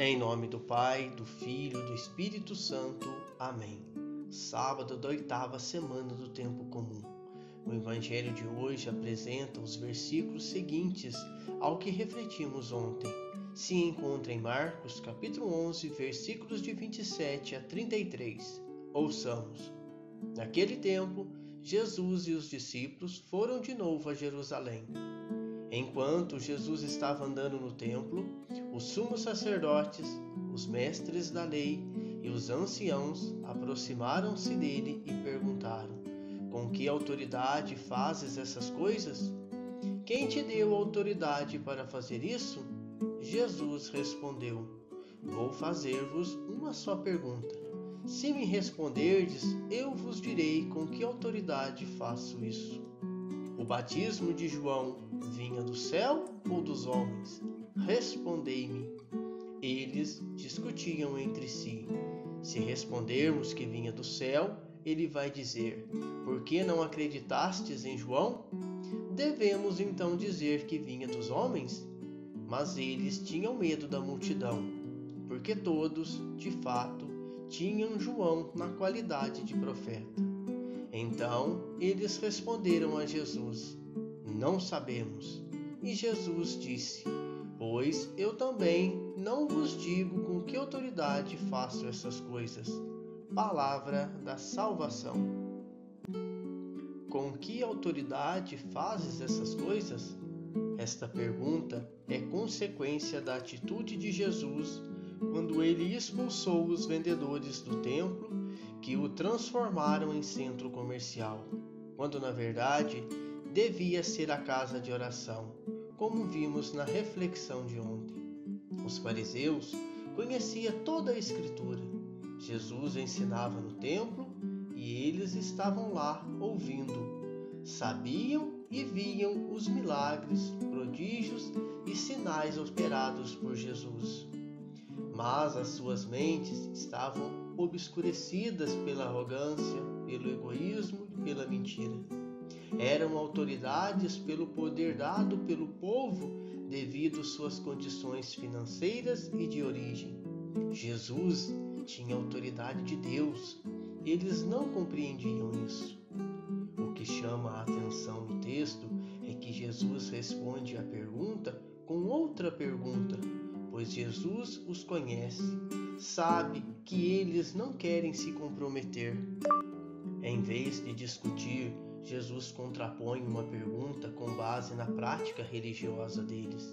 Em nome do Pai, do Filho e do Espírito Santo. Amém. Sábado da oitava semana do tempo comum. O Evangelho de hoje apresenta os versículos seguintes ao que refletimos ontem. Se encontra em Marcos, capítulo 11, versículos de 27 a 33. Ouçamos. Naquele tempo, Jesus e os discípulos foram de novo a Jerusalém. Enquanto Jesus estava andando no templo, os sumos sacerdotes, os mestres da lei e os anciãos aproximaram-se dele e perguntaram: Com que autoridade fazes essas coisas? Quem te deu autoridade para fazer isso? Jesus respondeu: Vou fazer-vos uma só pergunta. Se me responderdes, eu vos direi com que autoridade faço isso. O batismo de João vinha do céu ou dos homens? Respondei-me. Eles discutiam entre si. Se respondermos que vinha do céu, ele vai dizer: Por que não acreditastes em João? Devemos então dizer que vinha dos homens? Mas eles tinham medo da multidão, porque todos, de fato, tinham João na qualidade de profeta. Então eles responderam a Jesus: Não sabemos. E Jesus disse: Pois eu também não vos digo com que autoridade faço essas coisas. Palavra da salvação. Com que autoridade fazes essas coisas? Esta pergunta é consequência da atitude de Jesus quando ele expulsou os vendedores do templo que o transformaram em centro comercial, quando na verdade devia ser a casa de oração, como vimos na reflexão de ontem. Os fariseus conheciam toda a Escritura. Jesus ensinava no templo e eles estavam lá ouvindo. Sabiam e viam os milagres, prodígios e sinais operados por Jesus. Mas as suas mentes estavam obscurecidas pela arrogância, pelo egoísmo e pela mentira. Eram autoridades pelo poder dado pelo povo devido suas condições financeiras e de origem. Jesus tinha autoridade de Deus. Eles não compreendiam isso. O que chama a atenção no texto é que Jesus responde à pergunta com outra pergunta, pois Jesus os conhece sabe que eles não querem se comprometer. Em vez de discutir, Jesus contrapõe uma pergunta com base na prática religiosa deles.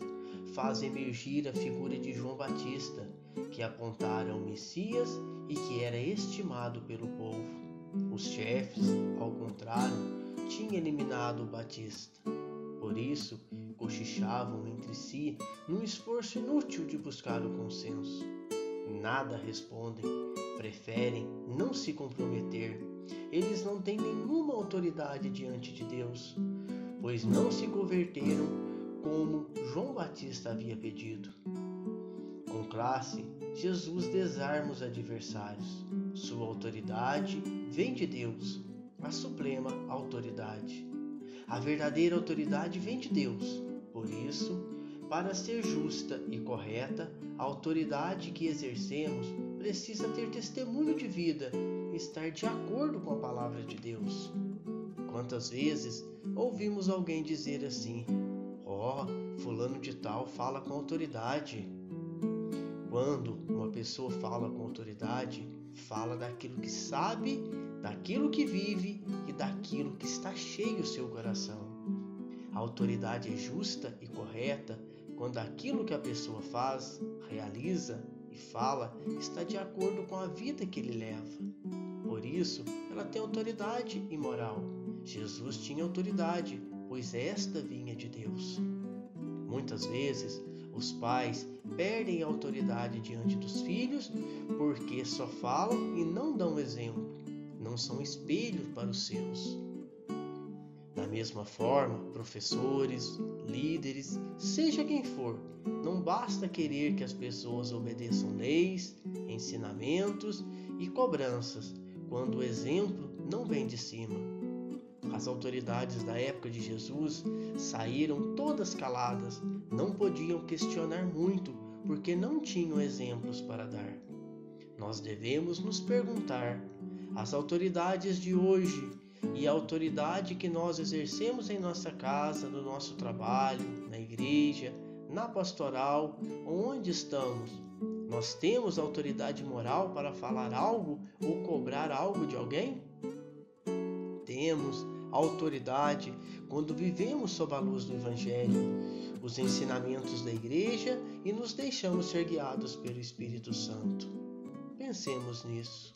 Faz emergir a figura de João Batista, que apontara ao Messias e que era estimado pelo povo. Os chefes, ao contrário, tinham eliminado o Batista. Por isso, cochichavam entre si num esforço inútil de buscar o consenso nada respondem, preferem não se comprometer. Eles não têm nenhuma autoridade diante de Deus, pois não se converteram como João Batista havia pedido. Com classe, Jesus desarma os adversários. Sua autoridade vem de Deus, a suprema autoridade. A verdadeira autoridade vem de Deus. Por isso, para ser justa e correta, a autoridade que exercemos precisa ter testemunho de vida e estar de acordo com a palavra de Deus. Quantas vezes ouvimos alguém dizer assim: Ó, oh, Fulano de Tal fala com autoridade. Quando uma pessoa fala com autoridade, fala daquilo que sabe, daquilo que vive e daquilo que está cheio o seu coração. A autoridade é justa e correta quando aquilo que a pessoa faz, realiza e fala está de acordo com a vida que ele leva. Por isso, ela tem autoridade e moral. Jesus tinha autoridade, pois esta vinha de Deus. Muitas vezes, os pais perdem a autoridade diante dos filhos porque só falam e não dão exemplo, não são espelhos para os seus. Mesma forma, professores, líderes, seja quem for, não basta querer que as pessoas obedeçam leis, ensinamentos e cobranças quando o exemplo não vem de cima. As autoridades da época de Jesus saíram todas caladas, não podiam questionar muito, porque não tinham exemplos para dar. Nós devemos nos perguntar: as autoridades de hoje e a autoridade que nós exercemos em nossa casa, no nosso trabalho, na igreja, na pastoral, onde estamos, nós temos autoridade moral para falar algo ou cobrar algo de alguém? Temos autoridade quando vivemos sob a luz do Evangelho, os ensinamentos da Igreja e nos deixamos ser guiados pelo Espírito Santo. Pensemos nisso.